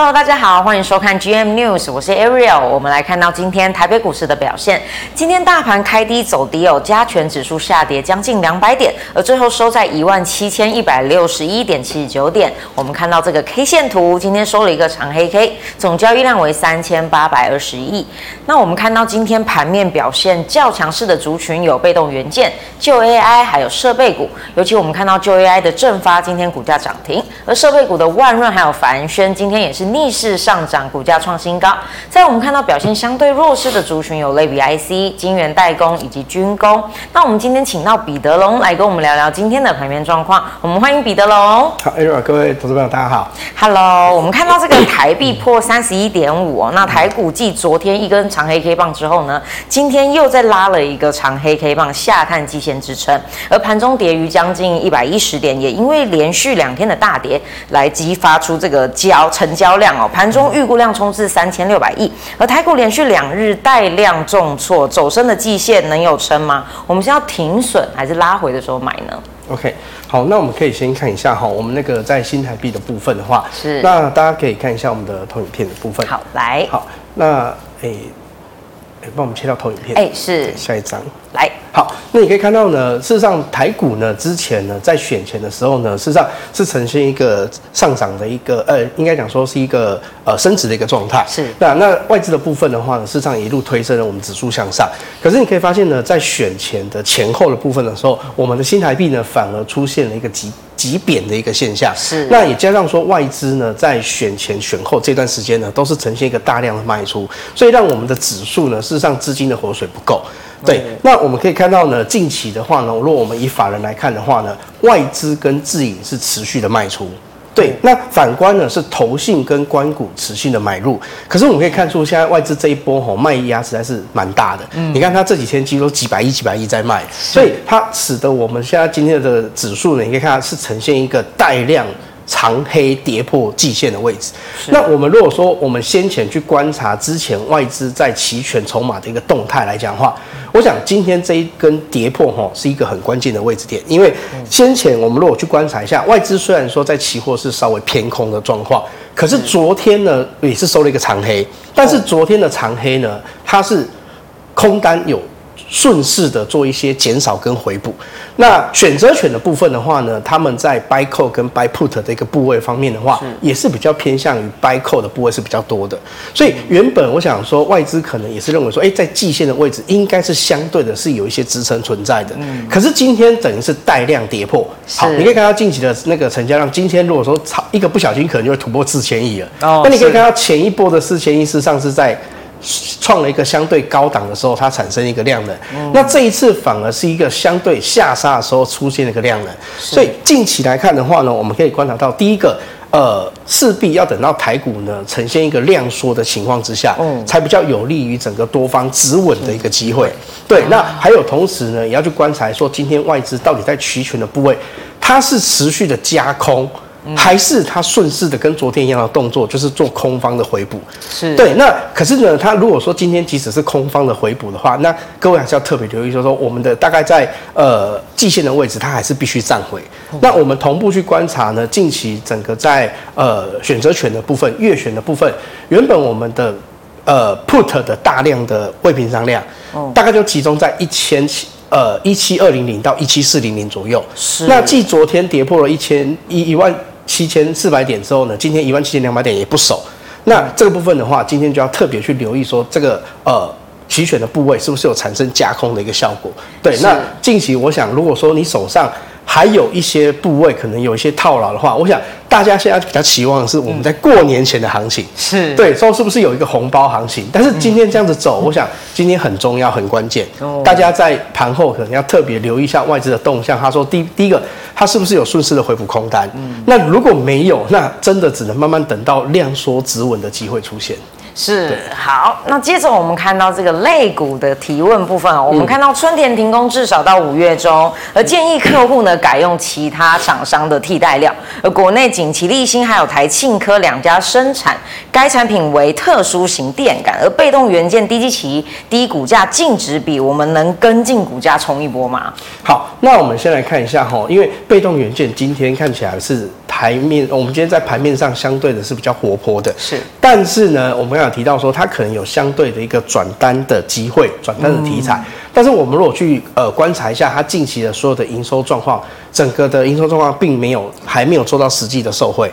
Hello，大家好，欢迎收看 GM News，我是 Ariel。我们来看到今天台北股市的表现。今天大盘开低走低哦，加权指数下跌将近两百点，而最后收在一万七千一百六十一点七十九点。我们看到这个 K 线图，今天收了一个长黑 K，总交易量为三千八百二十亿。那我们看到今天盘面表现较强势的族群有被动元件、旧 AI，还有设备股。尤其我们看到旧 AI 的正发今天股价涨停，而设备股的万润还有凡轩今天也是。逆势上涨，股价创新高。在我们看到表现相对弱势的族群有类比 IC、晶圆代工以及军工。那我们今天请到彼得龙来跟我们聊聊今天的盘面状况。我们欢迎彼得龙。好，Ariel，各位投资朋友，大家好。Hello，我们看到这个台币破三十一点五哦。那台股继昨天一根长黑 K 棒之后呢，今天又再拉了一个长黑 K 棒下探季线支撑，而盘中跌逾将近一百一十点，也因为连续两天的大跌来激发出这个交成交。量哦，盘中预估量冲至三千六百亿，而台股连续两日带量重挫，走升的季线能有撑吗？我们是要停损还是拉回的时候买呢？OK，好，那我们可以先看一下哈，我们那个在新台币的部分的话，是，那大家可以看一下我们的投影片的部分。好，来，好，那诶。帮我们切到投影片。哎，是下一张。来，好，那你可以看到呢，事实上台股呢，之前呢，在选前的时候呢，事实上是呈现一个上涨的一个，呃，应该讲说是一个呃升值的一个状态。是。那那外资的部分的话呢，事实上一路推升了我们指数向上。可是你可以发现呢，在选前的前后的部分的时候，我们的新台币呢，反而出现了一个急。急贬的一个现象，是。那也加上说外资呢，在选前选后这段时间呢，都是呈现一个大量的卖出，所以让我们的指数呢，事实上资金的活水不够。对，那我们可以看到呢，近期的话呢，如果我们以法人来看的话呢，外资跟自营是持续的卖出。对，那反观呢是投信跟关股持续的买入，可是我们可以看出现在外资这一波吼卖压实在是蛮大的。嗯，你看它这几天几乎都几百亿、几百亿在卖，所以它使得我们现在今天的指数呢，你可以看它是呈现一个带量长黑跌破季线的位置。那我们如果说我们先前去观察之前外资在期权筹码的一个动态来讲的话。我想今天这一根跌破哈是一个很关键的位置点，因为先前我们如果去观察一下，外资虽然说在期货是稍微偏空的状况，可是昨天呢也是收了一个长黑，但是昨天的长黑呢，它是空单有。顺势的做一些减少跟回补，那选择权的部分的话呢，他们在 buy call 跟 buy put 的一个部位方面的话，也是比较偏向于 buy call 的部位是比较多的，所以原本我想说外资可能也是认为说，哎，在季线的位置应该是相对的是有一些支撑存在的，嗯。可是今天等于是带量跌破，好，你可以看到近期的那个成交量，今天如果说炒一个不小心可能就会突破四千亿了，哦那你可以看到前一波的四千亿事实上是在。创了一个相对高档的时候，它产生一个量能。那这一次反而是一个相对下杀的时候出现了一个量能。所以近期来看的话呢，我们可以观察到，第一个，呃，势必要等到台股呢呈现一个量缩的情况之下，嗯才比较有利于整个多方止稳的一个机会。对，那还有同时呢，也要去观察说，今天外资到底在期权的部位，它是持续的加空。还是他顺势的跟昨天一样的动作，就是做空方的回补。是对。那可是呢，他如果说今天即使是空方的回补的话，那各位还是要特别留意，就是说我们的大概在呃季线的位置，它还是必须站回。那我们同步去观察呢，近期整个在呃选择权的部分、月选的部分，原本我们的呃 put 的大量的未平仓量，大概就集中在一千七。呃，一七二零零到一七四零零左右。是。那继昨天跌破了一千一一万七千四百点之后呢，今天一万七千两百点也不守。那这个部分的话，今天就要特别去留意说，这个呃期权的部位是不是有产生加空的一个效果？对。那近期我想，如果说你手上。还有一些部位可能有一些套牢的话，我想大家现在比较期望的是我们在过年前的行情，是对，说是不是有一个红包行情？但是今天这样子走，我想今天很重要、很关键，大家在盘后可能要特别留意一下外资的动向。他说第第一个，他是不是有顺势的回补空单？那如果没有，那真的只能慢慢等到量缩止稳的机会出现。是好，那接着我们看到这个类股的提问部分哦，我们看到春田停工至少到五月中，而建议客户呢改用其他厂商的替代料，而国内景奇力新还有台庆科两家生产该产品为特殊型电感，而被动元件低基期、低股价净值比，我们能跟进股价冲一波吗？好，那我们先来看一下哈，因为被动元件今天看起来是。台面，我们今天在盘面上相对的是比较活泼的，是。但是呢，我们刚刚提到说，它可能有相对的一个转单的机会，转单的题材。嗯、但是我们如果去呃观察一下它近期的所有的营收状况，整个的营收状况并没有还没有做到实际的受惠。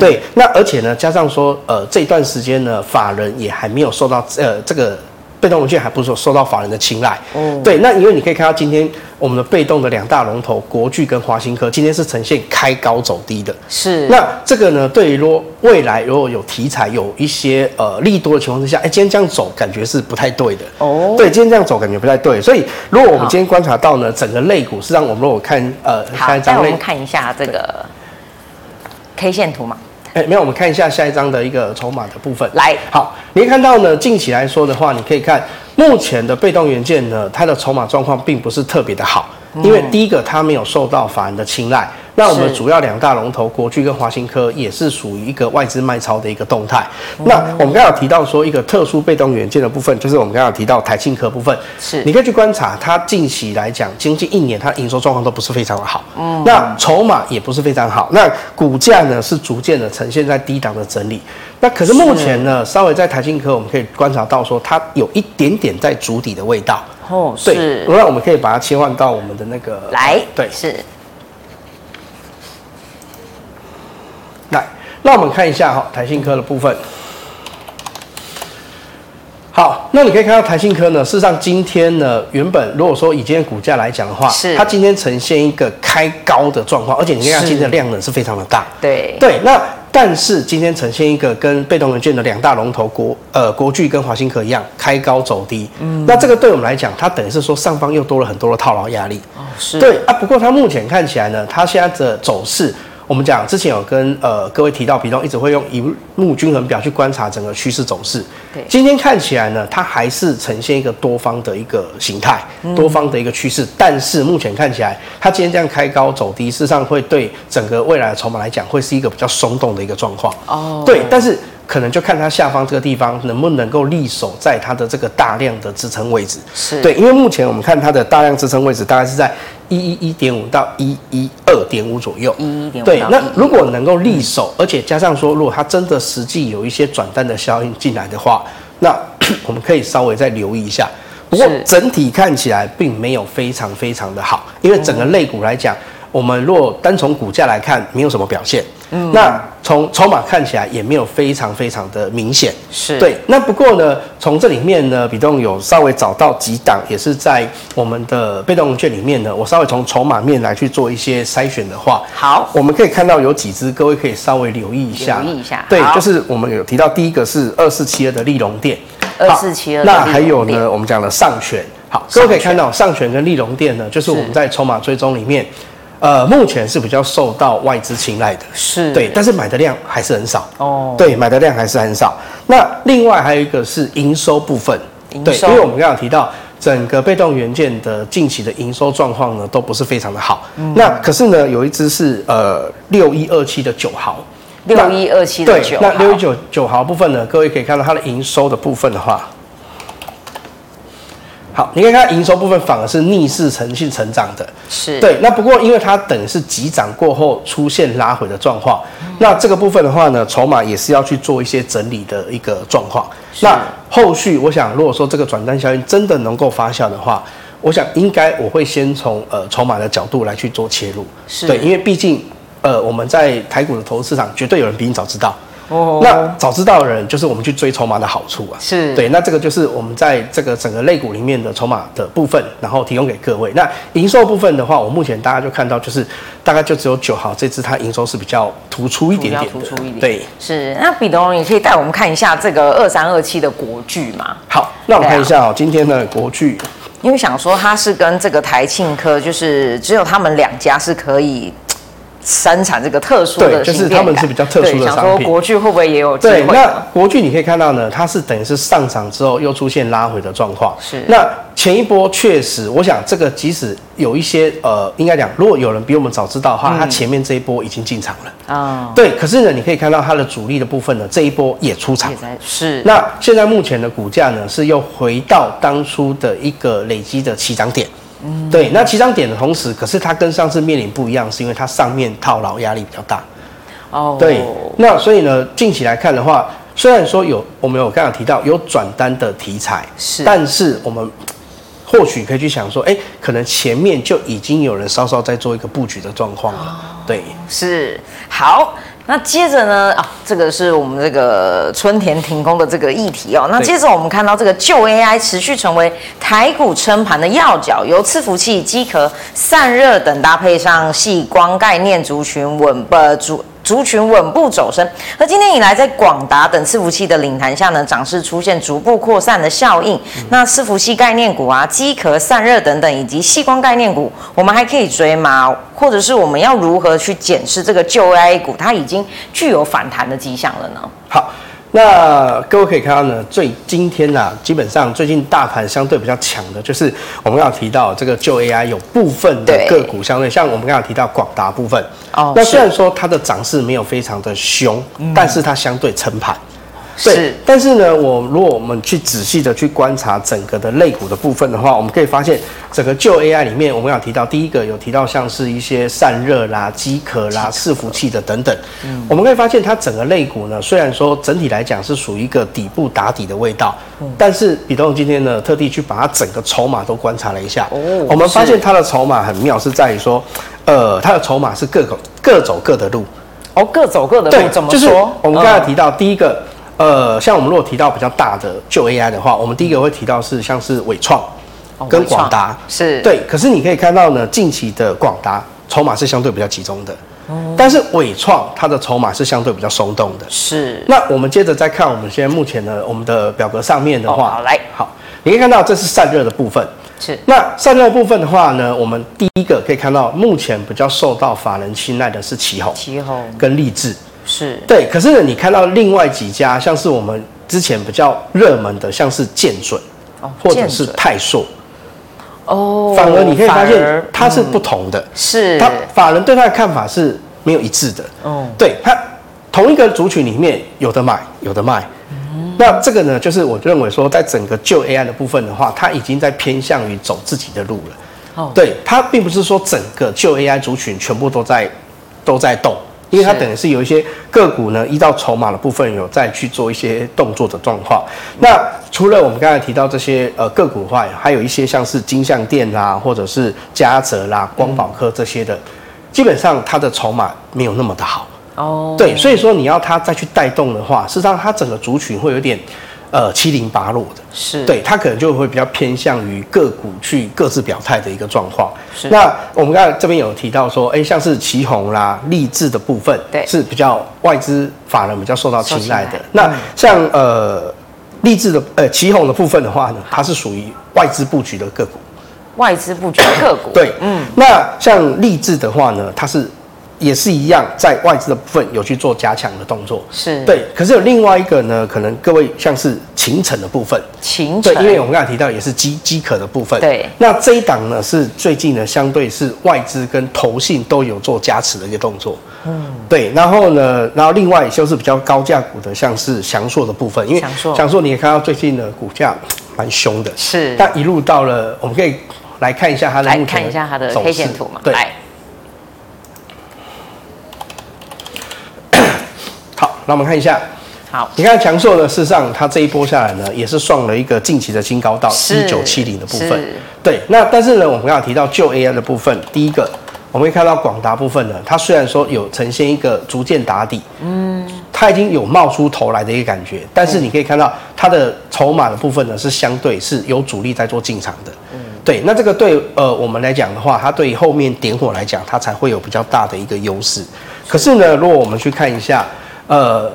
对，那而且呢，加上说呃这段时间呢，法人也还没有受到呃这个。被动文件还不是说受到法人的青睐，哦，对，那因为你可以看到今天我们的被动的两大龙头国巨跟华新科今天是呈现开高走低的，是。那这个呢，对于说未来如果有题材有一些呃利多的情况之下，哎，今天这样走感觉是不太对的，哦，对，今天这样走感觉不太对，所以如果我们今天观察到呢，整个类股是让我们如果看呃，好，让我们看一下这个 K 线图嘛。哎，没有，我们看一下下一张的一个筹码的部分。来，好，你看到呢，近期来说的话，你可以看目前的被动元件呢，它的筹码状况并不是特别的好，因为第一个它没有受到法人的青睐。那我们主要两大龙头国巨跟华新科也是属于一个外资卖超的一个动态。那我们刚刚有提到说一个特殊被动元件的部分，就是我们刚刚有提到台庆科部分，是你可以去观察它近期来讲，将近一年它营收状况都不是非常的好，嗯，那筹码也不是非常好，那股价呢是逐渐的呈现在低档的整理。那可是目前呢，稍微在台庆科我们可以观察到说它有一点点在筑底的味道。哦，是。那我们可以把它切换到我们的那个来，对，是。来，那我们看一下哈，台信科的部分。好，那你可以看到台信科呢，事实上今天呢，原本如果说以今天股价来讲的话，是它今天呈现一个开高的状况，而且你看它今天的量呢是非常的大。对对，那但是今天呈现一个跟被动元件的两大龙头国呃国巨跟华新科一样，开高走低。嗯，那这个对我们来讲，它等于是说上方又多了很多的套牢压力。哦，是。对啊，不过它目前看起来呢，它现在的走势。我们讲之前有跟呃各位提到，比重一直会用一目均衡表去观察整个趋势走势。对，今天看起来呢，它还是呈现一个多方的一个形态，多方的一个趋势。但是目前看起来，它今天这样开高走低，事实上会对整个未来的筹码来讲，会是一个比较松动的一个状况。哦，对，但是。可能就看它下方这个地方能不能够立守在它的这个大量的支撑位置，是对，因为目前我们看它的大量支撑位置大概是在一一一点五到一一二点五左右，一一点五。对，那如果能够立守，而且加上说，如果它真的实际有一些转单的效应进来的话，那 我们可以稍微再留意一下。不过整体看起来并没有非常非常的好，因为整个类股来讲。我们若单从股价来看，没有什么表现。嗯，那从筹码看起来也没有非常非常的明显。是对。那不过呢，从这里面呢，比动有稍微找到几档，也是在我们的被动券里面呢，我稍微从筹码面来去做一些筛选的话，好，我们可以看到有几只，各位可以稍微留意一下。留意一下。对，就是我们有提到第一个是二四七二的利隆店。二四七二。那还有呢，我们讲的上权。好，各位可以看到上诠跟利隆店呢，就是我们在筹码追踪里面。呃，目前是比较受到外资青睐的，是对，但是买的量还是很少哦。对，买的量还是很少。那另外还有一个是营收部分，对，因为我们刚刚提到整个被动元件的近期的营收状况呢，都不是非常的好。嗯、那可是呢，有一支是呃六一二七的九毫，六一二七的九豪，那六一九九毫部分呢，各位可以看到它的营收的部分的话。好，你可以看营收部分反而是逆势呈现成长的，是对。那不过因为它等于是急涨过后出现拉回的状况，嗯、那这个部分的话呢，筹码也是要去做一些整理的一个状况。那后续我想，如果说这个转单效应真的能够发酵的话，我想应该我会先从呃筹码的角度来去做切入，是对，因为毕竟呃我们在台股的投资市场绝对有人比你早知道。哦，那早知道的人就是我们去追筹码的好处啊，是对，那这个就是我们在这个整个类股里面的筹码的部分，然后提供给各位。那营收部分的话，我目前大家就看到就是大概就只有九号这支它营收是比较突出一点点的，突出一点，对，是。那彼得，你可以带我们看一下这个二三二七的国巨嘛？好，那我们看一下哦，今天的国巨，因为想说它是跟这个台庆科，就是只有他们两家是可以。生产这个特殊的，对，就是他们是比较特殊的商品。想说国巨会不会也有？对，那国巨你可以看到呢，它是等于是上涨之后又出现拉回的状况。是。那前一波确实，我想这个即使有一些呃，应该讲，如果有人比我们早知道的话，它、嗯、前面这一波已经进场了。啊、哦。对，可是呢，你可以看到它的主力的部分呢，这一波也出场。是。那现在目前的股价呢，是又回到当初的一个累积的起涨点。嗯，对，那起涨点的同时，可是它跟上次面临不一样，是因为它上面套牢压力比较大。哦，对，那所以呢，近期来看的话，虽然说有我们有刚刚提到有转单的题材，是，但是我们或许可以去想说，哎，可能前面就已经有人稍稍在做一个布局的状况了，哦、对，是，好。那接着呢？啊，这个是我们这个春田停工的这个议题哦。那接着我们看到这个旧 AI 持续成为台股撑盘的要角，由伺服器、机壳、散热等搭配上细光概念族群稳不住。族群稳步走升，而今年以来，在广达等伺服器的领谈下呢，涨势出现逐步扩散的效应。那伺服器概念股啊、机壳散热等等，以及细光概念股，我们还可以追吗？或者是我们要如何去检视这个旧 AI 股，它已经具有反弹的迹象了呢？好。那各位可以看到呢，最今天、啊，基本上最近大盘相对比较强的，就是我们要提到这个旧 AI 有部分的个股相对，像我们刚刚提到广达部分，哦，那虽然说它的涨势没有非常的凶，嗯、但是它相对撑盘。对，是但是呢，我如果我们去仔细的去观察整个的类股的部分的话，我们可以发现，整个旧 AI 里面，我们要提到第一个有提到像是一些散热啦、机壳啦、伺服器的等等。嗯，我们可以发现它整个类股呢，虽然说整体来讲是属于一个底部打底的味道，嗯，但是比东今天呢特地去把它整个筹码都观察了一下，哦，我们发现它的筹码很妙，是在于说，呃，它的筹码是各走各走各的路，哦，各走各的路，对，怎么说？就是我们刚才提到第一个。呃，像我们如果提到比较大的旧 AI 的话，我们第一个会提到是像是纬创跟广达，是对。可是你可以看到呢，近期的广达筹码是相对比较集中的，哦，但是纬创它的筹码是相对比较松动的，是。那我们接着再看我们现在目前的我们的表格上面的话，好来，好，你可以看到这是散热的部分，是。那散热部分的话呢，我们第一个可以看到目前比较受到法人青睐的是旗宏、旗宏跟力智。是。对，可是呢，你看到另外几家，像是我们之前比较热门的，像是建准，哦，或者是泰硕，哦，反而你可以发现它是不同的，嗯、是，他法人对它的看法是没有一致的，哦，对，它同一个族群里面有的买，有的卖，嗯、那这个呢，就是我认为说，在整个旧 AI 的部分的话，它已经在偏向于走自己的路了，哦，对，它并不是说整个旧 AI 族群全部都在都在动。因为它等于是有一些个股呢，依照筹码的部分有再去做一些动作的状况。那除了我们刚才提到这些呃个股外，还有一些像是金像店啦，或者是嘉泽啦、光宝科这些的，基本上它的筹码没有那么的好。哦，对，所以说你要它再去带动的话，事实上它整个族群会有点。呃，七零八落的，是对，它可能就会比较偏向于个股去各自表态的一个状况。是，那我们刚才这边有提到说，哎，像是奇鋐啦、励志的部分，对，是比较外资法人比较受到青睐的。那像呃，励志的呃奇鋐的部分的话呢，它是属于外资布局的个股。外资布局的个股，对，嗯。那像力智的话呢，它是。也是一样，在外资的部分有去做加强的动作，是对。可是有另外一个呢，可能各位像是秦城的部分，秦城，对，因为我们刚才提到也是饥饥渴的部分，对。那这一档呢，是最近呢，相对是外资跟投信都有做加持的一个动作，嗯，对。然后呢，然后另外就是比较高价股的，像是翔硕的部分，因为翔硕，祥硕你也看到最近的股价蛮凶的，是。但一路到了，我们可以来看一下它的，来看一下它的 K 线图嘛，对。那我们看一下，好，你看强硕呢，事实上它这一波下来呢，也是创了一个近期的新高到一九七零的部分。对，那但是呢，我们刚刚提到旧 AI 的部分，第一个我们会看到广达部分呢，它虽然说有呈现一个逐渐打底，嗯，它已经有冒出头来的一个感觉，但是你可以看到它的筹码的部分呢，是相对是有主力在做进场的。嗯，对，那这个对呃我们来讲的话，它对后面点火来讲，它才会有比较大的一个优势。可是呢，如果我们去看一下。呃，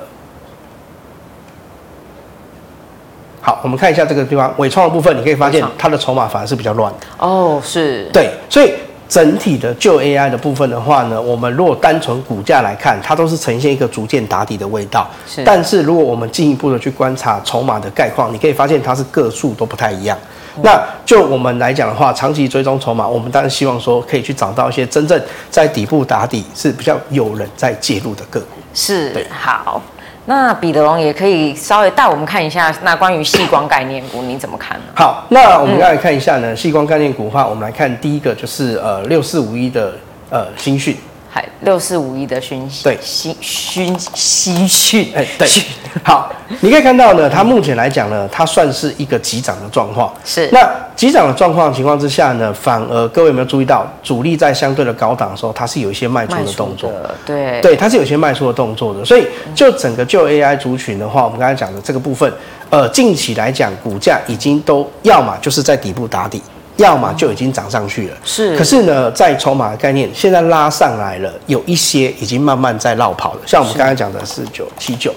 好，我们看一下这个地方尾创的部分，你可以发现它的筹码反而是比较乱的。哦，是。对，所以整体的旧 AI 的部分的话呢，我们如果单纯股价来看，它都是呈现一个逐渐打底的味道。是。但是如果我们进一步的去观察筹码的概况，你可以发现它是个数都不太一样。嗯、那就我们来讲的话，长期追踪筹码，我们当然希望说可以去找到一些真正在底部打底是比较有人在介入的个股。是，好，那彼得龙也可以稍微带我们看一下，那关于细光概念股你怎么看呢？好，那我们要来看一下呢，细、嗯、光概念股的话，我们来看第一个就是呃六四五一的呃新讯。还六四五一的讯息，对，新讯息讯，哎，对，好，你可以看到呢，它目前来讲呢，它算是一个急涨的状况。是，那急涨的状况情况之下呢，反而各位有没有注意到，主力在相对的高档的时候，它是有一些卖出的动作，对，对，它是有一些卖出的动作的。所以就整个就 AI 族群的话，我们刚才讲的这个部分，呃，近期来讲，股价已经都要么就是在底部打底。要么就已经涨上去了，是。可是呢，在筹码的概念，现在拉上来了，有一些已经慢慢在落跑了。像我们刚才讲的四九七九，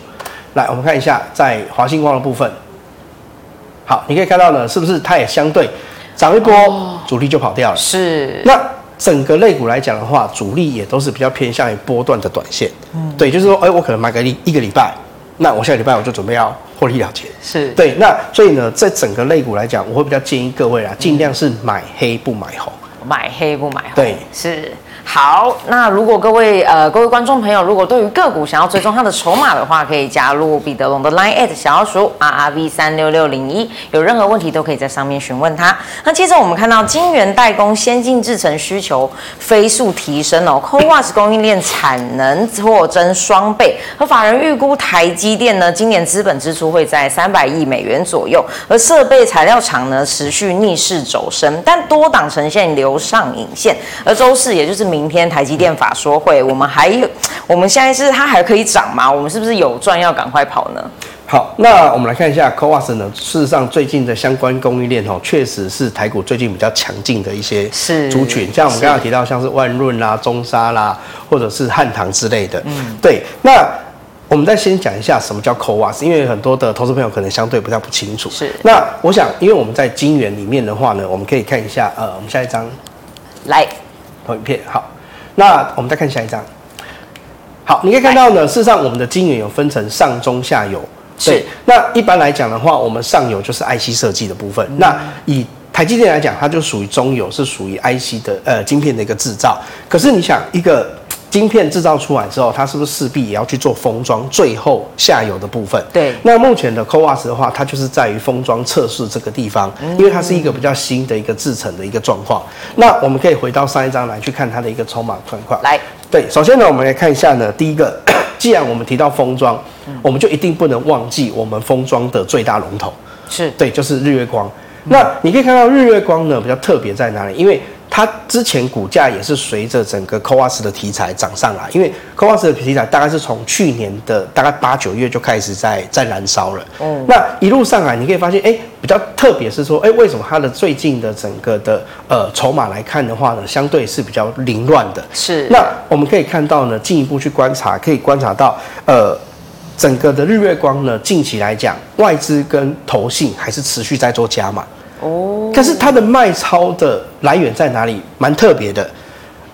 来，我们看一下在华星光的部分。好，你可以看到呢，是不是它也相对涨一波，哦，主力就跑掉了？是。那整个类股来讲的话，主力也都是比较偏向于波段的短线。嗯，对，就是说，哎，我可能买个一一个礼拜，那我下个礼拜我就准备要。获利了结是对，那所以呢，在整个类股来讲，我会比较建议各位啊，尽量是买黑不买红，买黑不买红，对，是。好，那如果各位呃各位观众朋友，如果对于个股想要追踪它的筹码的话，可以加入彼得龙的 Line at 小老鼠 R R V 三六六零一，有任何问题都可以在上面询问他。那接着我们看到晶圆代工先进制程需求飞速提升哦，Co wa s 供应链产能扩增双倍，和法人预估台积电呢今年资本支出会在三百亿美元左右，而设备材料厂呢持续逆势走升，但多档呈现流上影线，而周四也就是明。明天台积电法说会，我们还有，我们现在是它还可以涨吗？我们是不是有赚要赶快跑呢？好，那我们来看一下 CoWoS 呢，事实上最近的相关供应链哦，确实是台股最近比较强劲的一些族群，像我们刚刚提到像是万润啦、中沙啦，或者是汉唐之类的。嗯，对。那我们再先讲一下什么叫 CoWoS，因为很多的投资朋友可能相对比较不清楚。是。那我想，因为我们在金元里面的话呢，我们可以看一下，呃，我们下一张来。投影片好，那我们再看下一张。好，你可以看到呢，事实上我们的晶圆有分成上中下游。对是。那一般来讲的话，我们上游就是 IC 设计的部分。嗯、那以台积电来讲，它就属于中游，是属于 IC 的呃晶片的一个制造。可是你想一个。晶片制造出来之后，它是不是势必也要去做封装？最后下游的部分。对。那目前的 CoWoS 的话，它就是在于封装测试这个地方，因为它是一个比较新的一个制成的一个状况。那我们可以回到上一张来去看它的一个筹码状况。来，对，首先呢，我们来看一下呢，第一个，既然我们提到封装，我们就一定不能忘记我们封装的最大龙头。是对，就是日月光。那你可以看到日月光呢，比较特别在哪里？因为它之前股价也是随着整个 CoWoS 的题材涨上来，因为 CoWoS 的题材大概是从去年的大概八九月就开始在在燃烧了。嗯，那一路上来，你可以发现，哎，比较特别是说，哎，为什么它的最近的整个的呃筹码来看的话呢，相对是比较凌乱的。是。那我们可以看到呢，进一步去观察，可以观察到，呃，整个的日月光呢，近期来讲，外资跟投信还是持续在做加码。哦，可是它的卖超的来源在哪里？蛮特别的，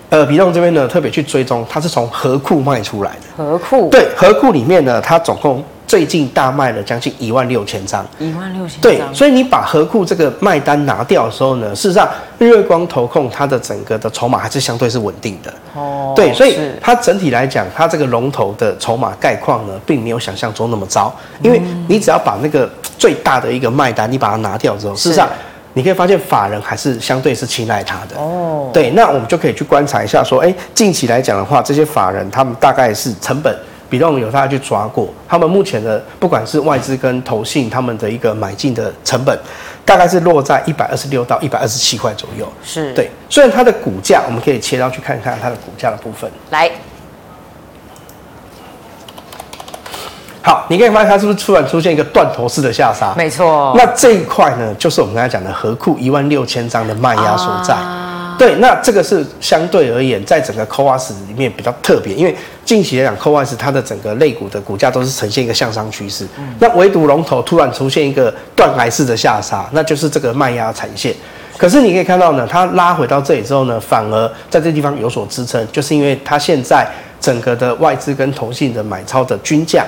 呃，比动这边呢，特别去追踪，它是从河库卖出来的。河库？对，河库里面呢，它总共。最近大卖了将近一万六千张，一万六千张。对，所以你把合库这个卖单拿掉的时候呢，事实上日月光投控它的整个的筹码还是相对是稳定的。哦，对，所以它整体来讲，它这个龙头的筹码概况呢，并没有想象中那么糟。因为你只要把那个最大的一个卖单你把它拿掉之后，事实上你可以发现法人还是相对是青睐它的。哦，对，那我们就可以去观察一下，说，哎，近期来讲的话，这些法人他们大概是成本。比动有大家去抓过，他们目前的不管是外资跟投信，他们的一个买进的成本，大概是落在一百二十六到一百二十七块左右。是对，虽然它的股价，我们可以切到去看看它的股价的部分。来，好，你可以发现它是不是突然出现一个断头式的下杀？没错。那这一块呢，就是我们刚才讲的合库一万六千张的卖压所在。啊对，那这个是相对而言，在整个 CoWoS 里面比较特别，因为近期来讲，CoWoS 它的整个类股的股价都是呈现一个向上趋势。嗯、那唯独龙头突然出现一个断崖式的下杀，那就是这个卖压产线。可是你可以看到呢，它拉回到这里之后呢，反而在这地方有所支撑，就是因为它现在整个的外资跟投信的买超的均价，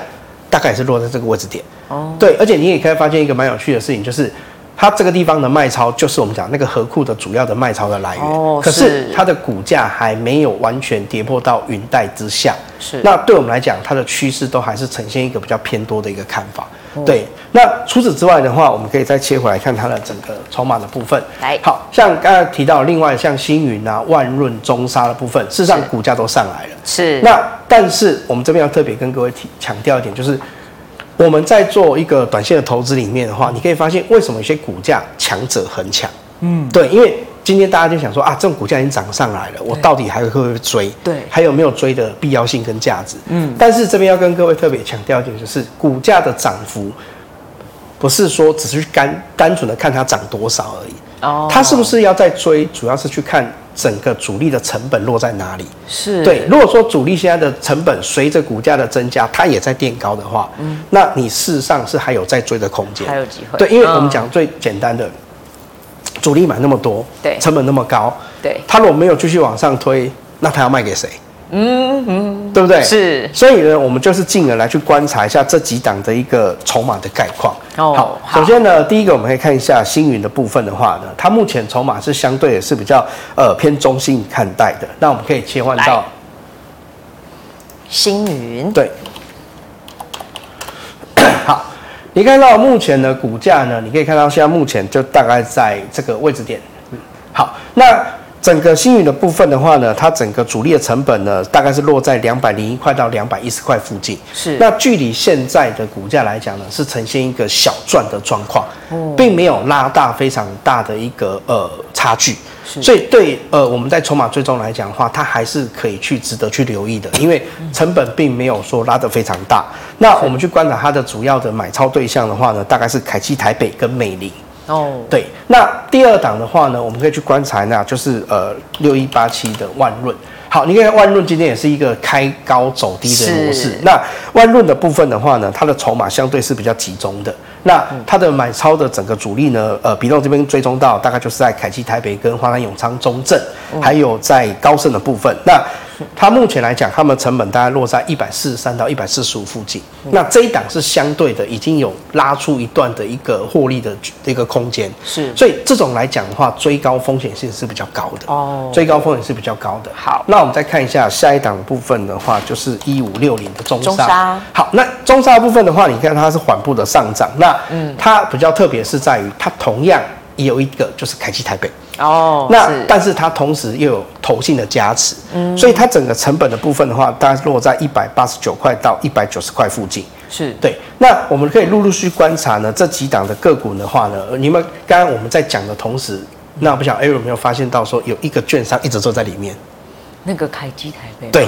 大概也是落在这个位置点。哦，对，而且你也可以发现一个蛮有趣的事情，就是。它这个地方的卖超就是我们讲那个河库的主要的卖超的来源。哦，可是它的股价还没有完全跌破到云带之下。是。那对我们来讲，它的趋势都还是呈现一个比较偏多的一个看法。对，那除此之外的话，我们可以再切回来看它的整个筹码的部分。来，好像刚才提到，另外像星云啊、万润、中沙的部分，事实上股价都上来了。是。那但是我们这边要特别跟各位提强调一点，就是我们在做一个短线的投资里面的话，你可以发现为什么有些股价强者恒强？嗯，对，因为。今天大家就想说啊，这种股价已经涨上来了，我到底还会不会追？对，还有没有追的必要性跟价值？嗯，但是这边要跟各位特别强调一点，就是股价的涨幅不是说只是单单纯的看它涨多少而已。哦，它是不是要再追？主要是去看整个主力的成本落在哪里。是对。如果说主力现在的成本随着股价的增加，它也在垫高的话，嗯，那你事实上是还有再追的空间，还有机会。对，因为我们讲最简单的。主力买那么多，对，成本那么高，对，他如果没有继续往上推，那他要卖给谁？嗯嗯，对不对？是，所以呢，我们就是进而来去观察一下这几档的一个筹码的概况。哦，好，首先呢，第一个我们可以看一下星云的部分的话呢，它目前筹码是相对也是比较呃偏中性看待的。那我们可以切换到星云，对，好。你看到目前的股价呢？你可以看到现在目前就大概在这个位置点。嗯，好，那整个新云的部分的话呢，它整个主力的成本呢，大概是落在两百零一块到两百一十块附近。是。那距离现在的股价来讲呢，是呈现一个小赚的状况，并没有拉大非常大的一个呃差距。所以对呃我们在筹码追踪来讲的话，它还是可以去值得去留意的，因为成本并没有说拉得非常大。那我们去观察它的主要的买超对象的话呢，大概是凯基台北跟美林。哦，对。那第二档的话呢，我们可以去观察那就是呃六一八七的万润。好，你看万润今天也是一个开高走低的模式。那万润的部分的话呢，它的筹码相对是比较集中的。那它的买超的整个主力呢，呃，比重这边追踪到大概就是在凯基台北跟华南永昌中正，还有在高盛的部分。那它目前来讲，它们成本大概落在一百四十三到一百四十五附近。那这一档是相对的，已经有拉出一段的一个获利的一个空间。是，所以这种来讲的话，追高风险性是比较高的。哦，追高风险是比较高的。好，那我们再看一下下一档部分的话，就是一五六零的中沙。好，那中沙部分的话，你看它是缓步的上涨。那嗯，它比较特别是在于，它同样也有一个就是凯基台北。哦，那但是它同时又有投信的加持，嗯，所以它整个成本的部分的话，大概落在一百八十九块到一百九十块附近，是。对。那我们可以陆陆续续观察呢，这几档的个股的话呢，你们刚刚我们在讲的同时，那我不晓得 Ariel 有没有发现到说有一个券商一直坐在里面，那个凯基 台北，对，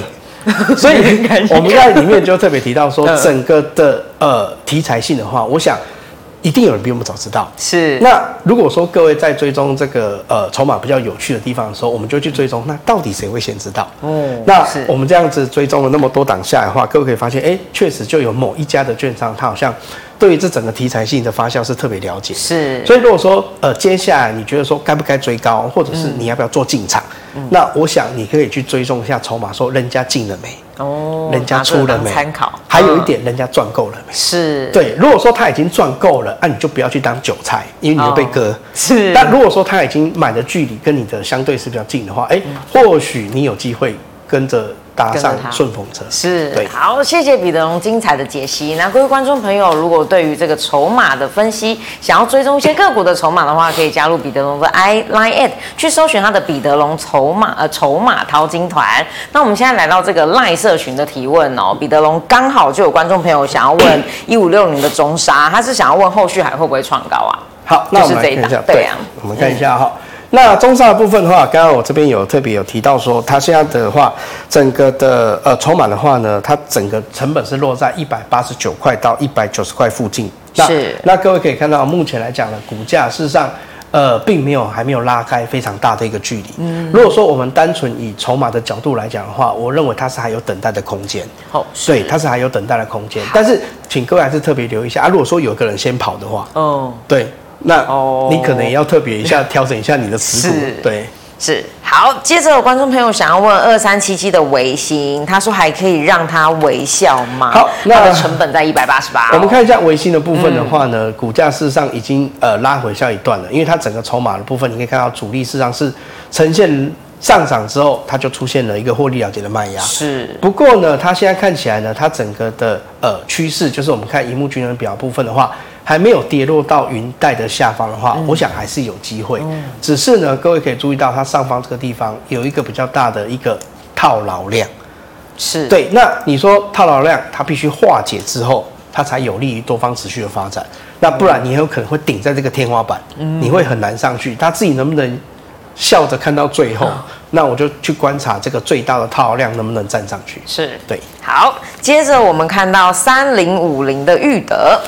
所以我们在里面就特别提到说，整个的呃题材性的话，我想。一定有人比我们早知道。是。那如果说各位在追踪这个呃筹码比较有趣的地方的时候，我们就去追踪。那到底谁会先知道？哦。那我们这样子追踪了那么多档下来的话，各位可以发现，哎，确实就有某一家的券商，它好像对于这整个题材性的发酵是特别了解。是。所以如果说呃接下来你觉得说该不该追高，或者是你要不要做进场，嗯、那我想你可以去追踪一下筹码，说人家进了没？哦，人家出了没？参考，还有一点，人家赚够了没？是对。如果说他已经赚够了，那你就不要去当韭菜，因为你会被割。是。但如果说他已经买的距离跟你的相对是比较近的话，哎，或许你有机会跟着。搭上顺风车是对，好，谢谢彼得龙精彩的解析。那各位观众朋友，如果对于这个筹码的分析，想要追踪一些个股的筹码的话，可以加入彼得龙的 i line at 去搜寻他的彼得龙筹码呃筹码淘金团。那我们现在来到这个赖社群的提问哦，彼得龙刚好就有观众朋友想要问一五六零的中沙，他是想要问后续还会不会创高啊？好，那我们看一下，对啊，我们看一下哈。那中沙的部分的话，刚刚我这边有特别有提到说，它现在的话，整个的呃筹码的话呢，它整个成本是落在一百八十九块到一百九十块附近。是。那各位可以看到，目前来讲呢，股价事实上呃并没有还没有拉开非常大的一个距离。嗯。如果说我们单纯以筹码的角度来讲的话，我认为它是还有等待的空间。好。对，它是还有等待的空间。但是，请各位还是特别留意一下啊，如果说有个人先跑的话，哦，对。那你可能也要特别一下调整一下你的持股，对，是好，接着有观众朋友想要问二三七七的维新，他说还可以让他微笑吗？好，那它的成本在一百八十八。我们看一下维新的部分的话呢，嗯、股价事实上已经呃拉回下一段了，因为它整个筹码的部分，你可以看到主力事实上是呈现上涨之后，它就出现了一个获利了结的卖压。是，不过呢，它现在看起来呢，它整个的呃趋势，就是我们看荧幕均衡表部分的话。还没有跌落到云带的下方的话，嗯、我想还是有机会。嗯、只是呢，各位可以注意到它上方这个地方有一个比较大的一个套牢量。是对。那你说套牢量，它必须化解之后，它才有利于多方持续的发展。那不然你很有可能会顶在这个天花板，嗯、你会很难上去。它自己能不能笑着看到最后？嗯、那我就去观察这个最大的套牢量能不能站上去。是对。好，接着我们看到三零五零的裕德。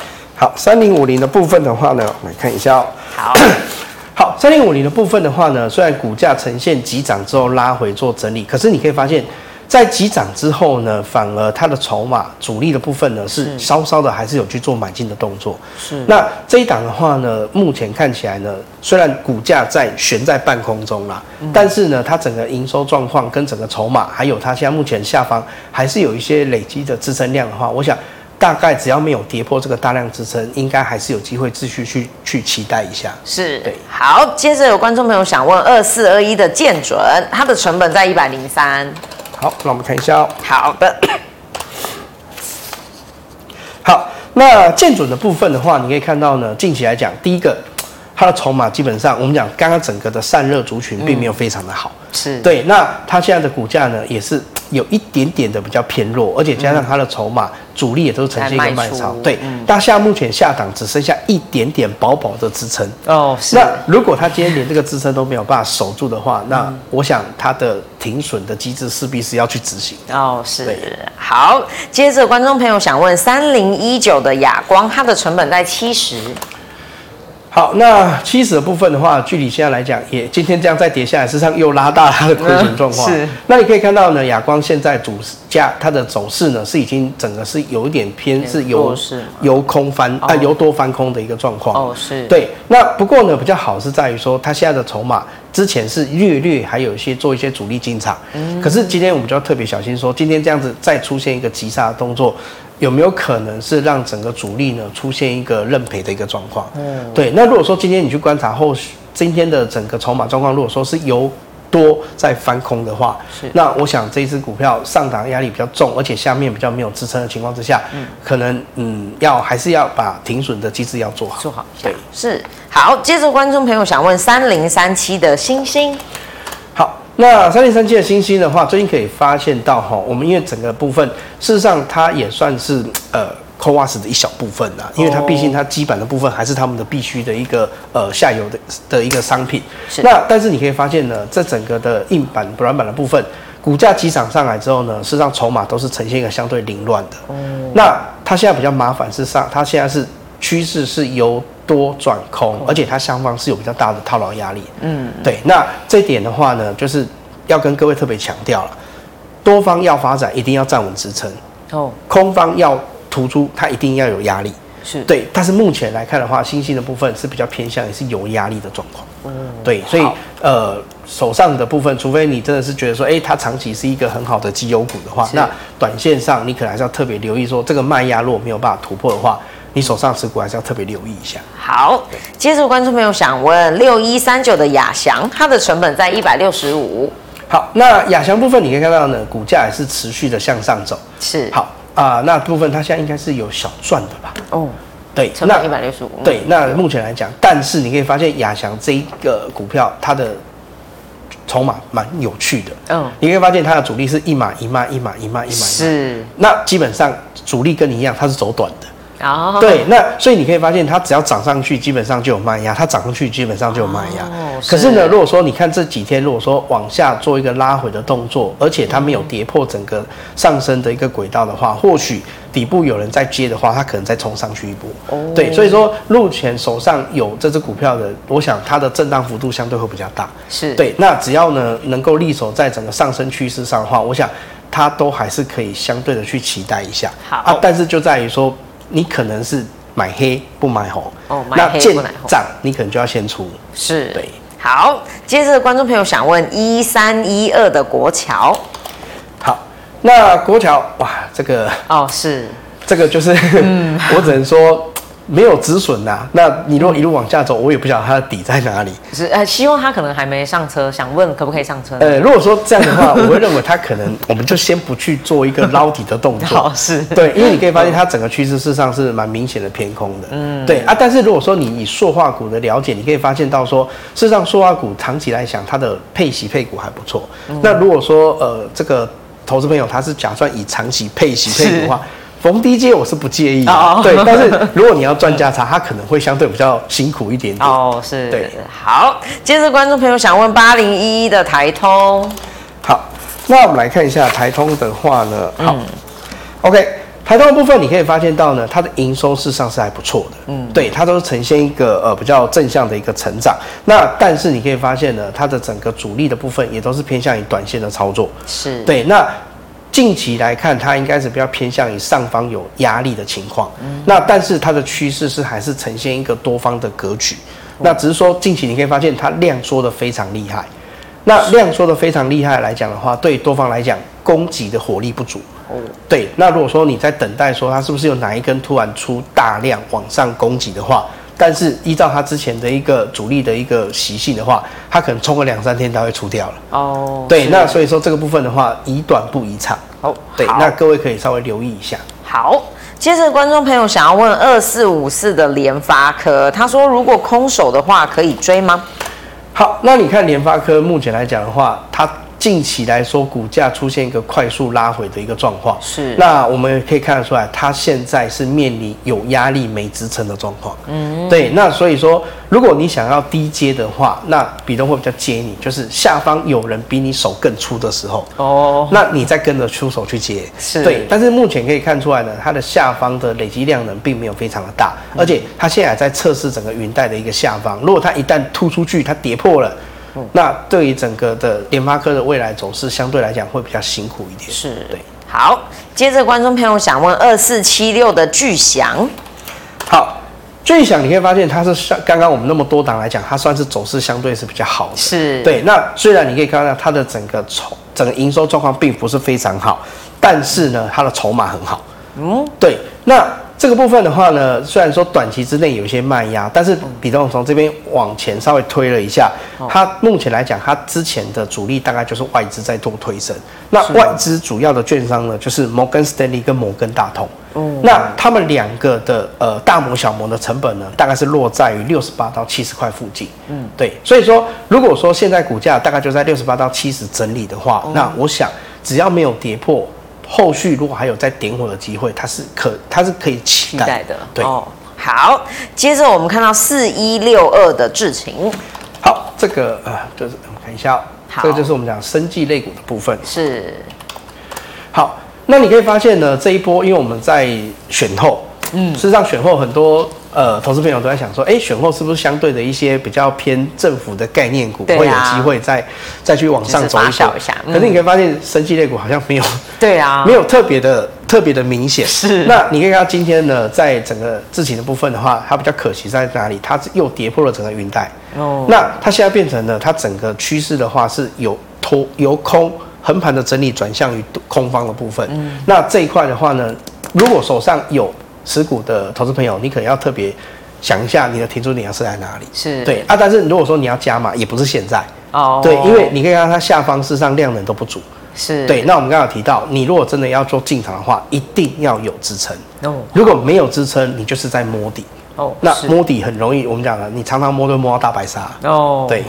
好，三零五零的部分的话呢，我们来看一下哦。好，好，三零五零的部分的话呢，虽然股价呈现急涨之后拉回做整理，可是你可以发现，在急涨之后呢，反而它的筹码主力的部分呢是稍稍的还是有去做买进的动作。是。那这一档的话呢，目前看起来呢，虽然股价在悬在半空中啦，嗯、但是呢，它整个营收状况跟整个筹码，还有它现在目前下方还是有一些累积的支撑量的话，我想。大概只要没有跌破这个大量支撑，应该还是有机会继续去去期待一下。是，对。好，接着有观众朋友想问二四二一的建准，它的成本在一百零三。好，那我们看一下哦。好的。好，那建准的部分的话，你可以看到呢，近期来讲，第一个，它的筹码基本上，我们讲刚刚整个的散热族群并没有非常的好。嗯、是对。那它现在的股价呢，也是。有一点点的比较偏弱，而且加上它的筹码、嗯、主力也都呈现一个卖超，对，大下、嗯、目前下档只剩下一点点薄薄的支撑哦。是。那如果它今天连这个支撑都没有办法守住的话，那我想它的停损的机制势必是要去执行哦。是。好，接着观众朋友想问三零一九的亚光，它的成本在七十。好，那七十的部分的话，距离现在来讲，也今天这样再跌下来，实际上又拉大它的亏损状况。是。那你可以看到呢，亚光现在主价它的走势呢，是已经整个是有一点偏是由由空翻啊由多翻空的一个状况。哦，是。对。那不过呢，比较好是在于说，它现在的筹码之前是略略还有一些做一些主力进场。嗯。可是今天我们就要特别小心说，今天这样子再出现一个急杀的动作。有没有可能是让整个主力呢出现一个认赔的一个状况？嗯，对。那如果说今天你去观察后续今天的整个筹码状况，如果说是由多在翻空的话，是。那我想这一支股票上档压力比较重，而且下面比较没有支撑的情况之下，嗯，可能嗯要还是要把停损的机制要做好。做好。对，是。好，接着观众朋友想问三零三七的欣兴。好。那三零三七的星星的话，最近可以发现到哈，我们因为整个部分，事实上它也算是呃 CoWoS 的一小部分啦，因为它毕竟它基本的部分还是他们的必须的一个呃下游的的一个商品。是。那但是你可以发现呢，这整个的硬板、软板的部分，股价急涨上来之后呢，事实上筹码都是呈现一个相对凌乱的。哦。那它现在比较麻烦是上，它现在是趋势是由。多转空，而且它上方是有比较大的套牢压力。嗯，对。那这点的话呢，就是要跟各位特别强调了，多方要发展，一定要站稳支撑。哦，空方要突出，它一定要有压力。是对。但是目前来看的话，欣兴的部分是比较偏向也是有压力的状况。嗯，对。所以呃，手上的部分，除非你真的是觉得说，哎、欸，它长期是一个很好的绩优股的话，那短线上你可能还是要特别留意说，这个卖压如果没有办法突破的话。你手上持股还是要特别留意一下。好，接着观众朋友想问六一三九的亚翔，它的成本在一百六十五。好，那亚翔部分你可以看到呢，股价也是持续的向上走。是。好啊、呃，那部分它现在应该是有小赚的吧？哦，对，成本一百六十五。对，那目前来讲，但是你可以发现亚翔这一个股票，它的筹码蛮有趣的。嗯，你可以发现它的主力是一码一码一码一码一码。是。那基本上主力跟你一样，它是走短的。哦，对，那所以你可以发现，它只要涨上去，基本上就有卖压；它涨上去，基本上就有卖压。哦，可是呢，如果说你看这几天，如果说往下做一个拉回的动作，而且它没有跌破整个上升的一个轨道的话，或许底部有人在接的话，它可能再冲上去一波。哦，对，所以说目前手上有这只股票的，我想它的震荡幅度相对会比较大。是对，那只要呢能够立守在整个上升趋势上的话，我想它都还是可以相对的去期待一下。好啊，但是就在于说。你可能是买黑不买红，哦，买黑不买红，你可能就要先出，是，对。好，接着观众朋友想问一三一二的国桥。好，那国桥哇，这个哦是，这个就是，嗯，我只能说。没有止损呐，那你如果一路往下走，我也不晓得它的底在哪里。是呃，希望他可能还没上车，想问可不可以上车？呃，如果说这样的话，我会认为他可能，我们就先不去做一个捞底的动作。好，是对，因为你可以发现它整个趋势事实上是蛮明显的偏空的。嗯，对啊。但是如果说你以塑化股的了解，你可以发现到说，事实上塑化股长期来讲，它的配息配股还不错。嗯、那如果说呃，这个投资朋友他是假算以长期配息配股的话。逢低接我是不介意的，oh. 对，但是如果你要赚价差，它可能会相对比较辛苦一点点。哦，oh, 是，对，好。接着观众朋友想问八零一一的台通，好，那我们来看一下台通的话呢，好、嗯、，OK，台通的部分你可以发现到呢，它的营收事实上是还不错的，嗯，对，它都是呈现一个呃比较正向的一个成长。那但是你可以发现呢，它的整个主力的部分也都是偏向于短线的操作，是对，那。近期来看，它应该是比较偏向于上方有压力的情况。嗯，那但是它的趋势是还是呈现一个多方的格局。那只是说近期你可以发现它量缩的非常厉害。那量缩的非常厉害来讲的话，对多方来讲攻击的火力不足。哦，对。那如果说你在等待说它是不是有哪一根突然出大量往上攻击的话，但是依照它之前的一个主力的一个习性的话，它可能冲个两三天，它会出掉了。哦，对，那所以说这个部分的话，宜短不宜长。哦，对，那各位可以稍微留意一下。好，接着观众朋友想要问二四五四的联发科，他说如果空手的话可以追吗？好，那你看联发科目前来讲的话，它。近期来说，股价出现一个快速拉回的一个状况，是。那我们可以看得出来，它现在是面临有压力没支撑的状况。嗯，对。那所以说，如果你想要低接的话，那比东会比较建议你，就是下方有人比你手更粗的时候，哦，那你再跟着出手去接。是。对。但是目前可以看出来呢，它的下方的累积量能并没有非常的大，嗯、而且它现在在测试整个云带的一个下方，如果它一旦突出去，它跌破了。那对于整个的联发科的未来走势，相对来讲会比较辛苦一点。是，对。好，接着观众朋友想问二四七六的巨翔。好，巨祥你可以发现它是像刚刚我们那么多档来讲，它算是走势相对是比较好的。是，对。那虽然你可以看到它的整个筹整个营收状况并不是非常好，但是呢，它的筹码很好。嗯，对。那这个部分的话呢，虽然说短期之内有一些卖压，但是比重从这边往前稍微推了一下，它目前来讲，它之前的主力大概就是外资在做推升。那外资主要的券商呢，就是摩根士丹利跟摩根大通。嗯，那他们两个的呃大摩小摩的成本呢，大概是落在于六十八到七十块附近。嗯，对。所以说，如果说现在股价大概就在六十八到七十整理的话，那我想只要没有跌破。后续如果还有再点火的机会，它是可它是可以期待，的。对。哦，好，接着我们看到四一六二的智勤，好，这个啊、呃、就是我们看一下，哦。这个就是我们讲生技类股的部分。是，好，那你可以发现呢，这一波因为我们在选后，嗯，事实上选后很多。呃，投资朋友都在想说，哎，选后是不是相对的一些比较偏政府的概念股，啊、会有机会再再去往上走一下？嗯、可是你可以发现，生技类股好像没有，对啊，没有特别的特别的明显。是。那你可以看到今天呢，在整个智勤的部分的话，它比较可惜在哪里？它又跌破了整个云带。哦。那它现在变成了，它整个趋势的话是有托由空横盘的整理转向于空方的部分。嗯。那这一块的话呢，如果手上有持股的投资朋友，你可能要特别想一下，你的停损点要设在哪里？是对啊，但是如果说你要加码，也不是现在哦。对，因为你可以看它下方事实上量能都不足。是对。那我们刚刚有提到，你如果真的要做进场的话，一定要有支撑哦。如果没有支撑，你就是在摸底哦。那摸底很容易，我们讲了，你常常摸都摸到大白鲨哦。对。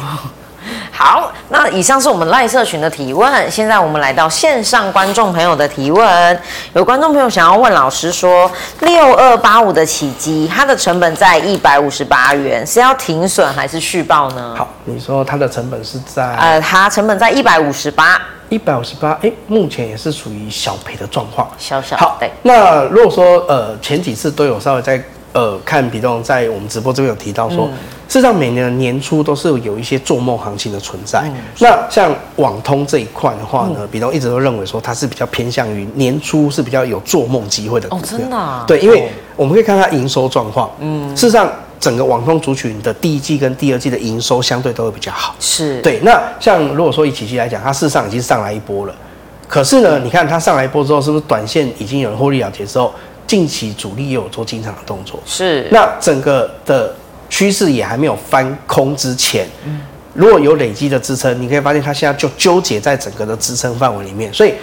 好，那以上是我们赖社群的提问。现在我们来到线上观众朋友的提问。有观众朋友想要问老师说，六二八五的起基，它的成本在一百五十八元，是要停损还是续报呢？好，你说它的成本是在？呃，它成本在一百五十八，一百五十八，哎，目前也是属于小赔的状况，小小好。对，那如果说呃前几次都有稍微在。呃，看比东在我们直播这边有提到说，嗯、事实上每年的年初都是有一些做梦行情的存在。嗯、那像网通这一块的话呢，嗯、比东一直都认为说它是比较偏向于年初是比较有做梦机会的股票。哦，真的、啊？对，因为我们可以看它营收状况。嗯，事实上整个网通族群的第一季跟第二季的营收相对都会比较好。是对。那像如果说以奇锂来讲，它事实上已经上来一波了，可是呢，你看它上来一波之后，是不是短线已经有人获利了结之后，近期主力也有做进场的动作？是。那整个的趋势也还没有翻空之前，嗯，如果有累积的支撑，你可以发现它现在就纠结在整个的支撑范围里面，所以。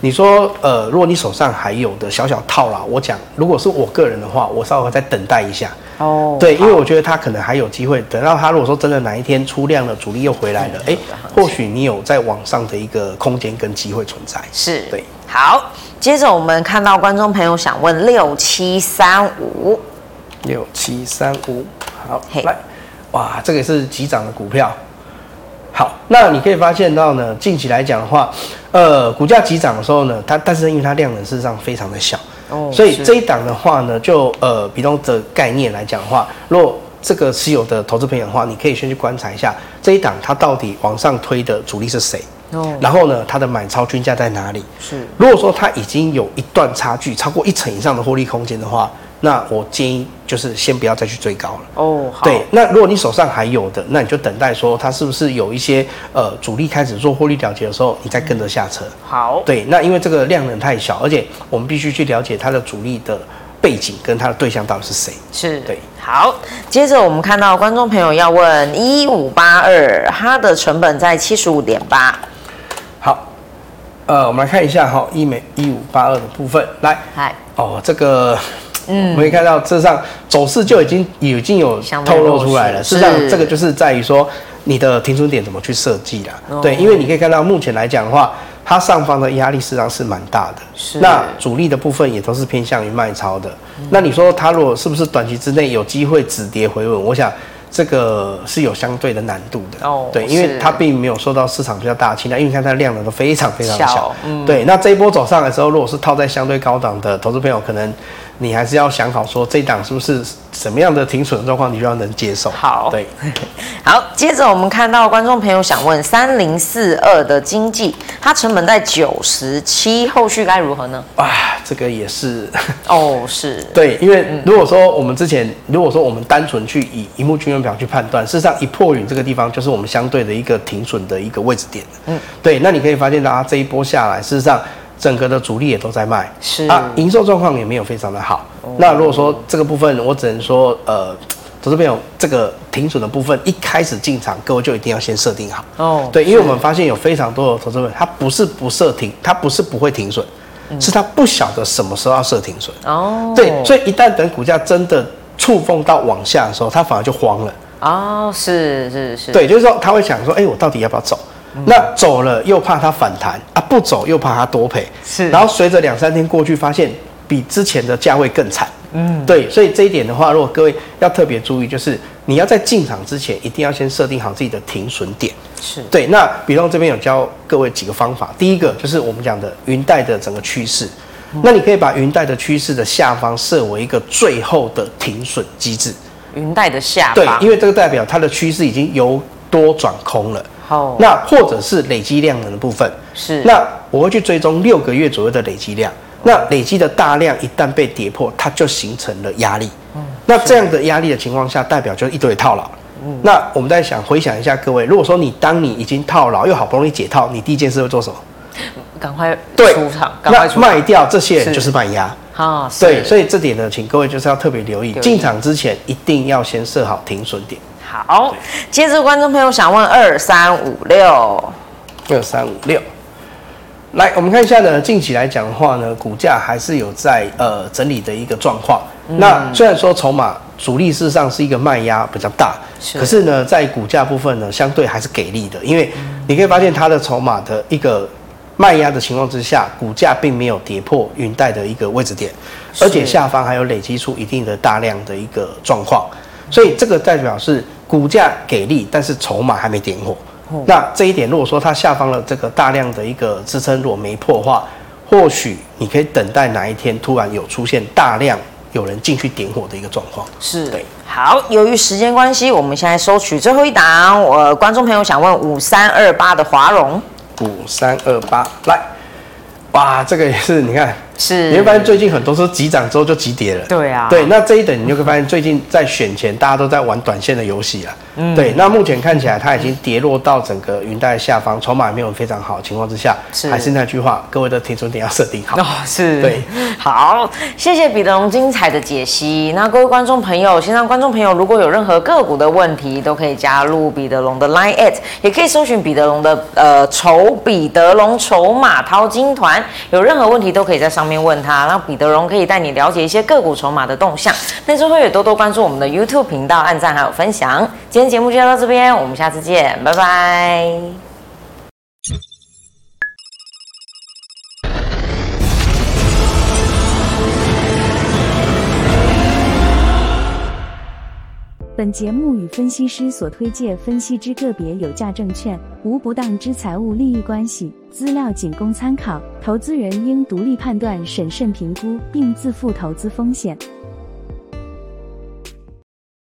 你说，呃，如果你手上还有的小小套牢，我讲，如果是我个人的话，我稍微再等待一下。哦，对，因为我觉得他可能还有机会，等到他如果说真的哪一天出量了，主力又回来了，哎、欸，或许你有在网上的一个空间跟机会存在。是，对。好，接着我们看到观众朋友想问六七三五，六七三五，好，来，哇，这个也是急涨的股票。好，那你可以发现到呢，近期来讲的话，呃，股价急涨的时候呢，它但是因为它量能事实上非常的小，哦，所以这一档的话呢，就呃，比方的概念来讲的话，如果这个持有的投资朋友的话，你可以先去观察一下这一档它到底往上推的主力是谁，哦，然后呢，它的买超均价在哪里？是，如果说它已经有一段差距，超过一成以上的获利空间的话。那我建议就是先不要再去追高了哦。好，对，那如果你手上还有的，那你就等待说它是不是有一些呃主力开始做获利了结的时候，你再跟着下车。好，对，那因为这个量能太小，而且我们必须去了解它的主力的背景跟它的对象到底是谁。是，对。好，接着我们看到观众朋友要问一五八二，它的成本在七十五点八。好，呃，我们来看一下哈，一美一五八二的部分，来，嗨，哦，这个。嗯，我们可以看到，事实上走势就已经已经有透露出来了。事实上，这个就是在于说你的停损点怎么去设计啦。对，因为你可以看到，目前来讲的话，它上方的压力事实上是蛮大的。是。那主力的部分也都是偏向于卖超的。那你说它如果是不是短期之内有机会止跌回稳？我想。这个是有相对的难度的。哦，对，因为它并没有受到市场比较大的青睐，因为你看它的量能都非常非常小，小嗯、对。那这一波走上来的时候，如果是套在相对高档的投资朋友，可能你还是要想好说，这一档是不是什么样的停损的状况，你就要能接受。好，对，好。接着我们看到观众朋友想问三零四二的经济，它成本在九十七，后续该如何呢？啊，这个也是 哦，是 对，因为如果说我们之前，如果说我们单纯去以一幕均线表去判断，事实上一破云这个地方就是我们相对的一个停损的一个位置点。嗯，对，那你可以发现到它这一波下来，事实上整个的主力也都在卖，是啊，营收状况也没有非常的好。哦、那如果说这个部分，我只能说，呃，投资朋友这个停损的部分一开始进场，各位就一定要先设定好。哦，对，因为我们发现有非常多的投资朋友，他不是不设停，他不是不会停损，嗯、是他不晓得什么时候要设停损。哦，对，所以一旦等股价真的。触碰到往下的时候，他反而就慌了。哦，是是是，对，就是说他会想说，哎、欸，我到底要不要走？嗯、那走了又怕它反弹啊，不走又怕它多赔。是，然后随着两三天过去，发现比之前的价位更惨。嗯，对，所以这一点的话，如果各位要特别注意，就是你要在进场之前，一定要先设定好自己的停损点。是对。那比方这边有教各位几个方法，第一个就是我们讲的云带的整个趋势。那你可以把云带的趋势的下方设为一个最后的停损机制。云带的下方，对，因为这个代表它的趋势已经由多转空了。好，那或者是累积量能的部分是。那我会去追踪六个月左右的累积量。那累积的大量一旦被跌破，它就形成了压力。嗯，那这样的压力的情况下，代表就是一堆套牢。嗯，那我们在想回想一下，各位，如果说你当你已经套牢，又好不容易解套，你第一件事会做什么？赶快出场，赶快，卖掉这些人就是卖压啊。对，所以这点呢，请各位就是要特别留意，进场之前一定要先设好停损点。好，接着观众朋友想问二三五六，二三五六，来我们看一下呢，近期来讲的话呢，股价还是有在呃整理的一个状况。嗯、那虽然说筹码主力事实上是一个卖压比较大，是。可是呢，在股价部分呢，相对还是给力的，因为你可以发现它的筹码的一个。卖压的情况之下，股价并没有跌破云带的一个位置点，而且下方还有累积出一定的大量的一个状况，所以这个代表是股价给力，但是筹码还没点火。那这一点，如果说它下方的这个大量的一个支撑如果没破的话，或许你可以等待哪一天突然有出现大量有人进去点火的一个状况。是对。好，由于时间关系，我们现在收取最后一档。我观众朋友想问五三二八的华荣。五三二八来，哇，这个也是你看是，你会发现最近很多是急涨之后就急跌了。对啊，对，那这一等你就会发现最近在选前大家都在玩短线的游戏啊。嗯，对，那目前看起来它已经跌落到整个云带下方，筹码没有非常好的情况之下，是还是那句话，各位的停损点要设定好。哦，是，对，好，谢谢彼得龙精彩的解析。那各位观众朋友，线上观众朋友，如果有任何个股的问题，都可以加入彼得龙的 Line at，也可以搜寻彼得龙的呃筹彼得龙筹码淘金团，有任何问题都可以在上面问他，让彼得龙可以带你了解一些个股筹码的动向。那最后也多多关注我们的 YouTube 频道，按赞还有分享。今天节目就到这边，我们下次见，拜拜。本节目与分析师所推介分析之个别有价证券无不当之财务利益关系，资料仅供参考，投资人应独立判断、审慎评估，并自负投资风险。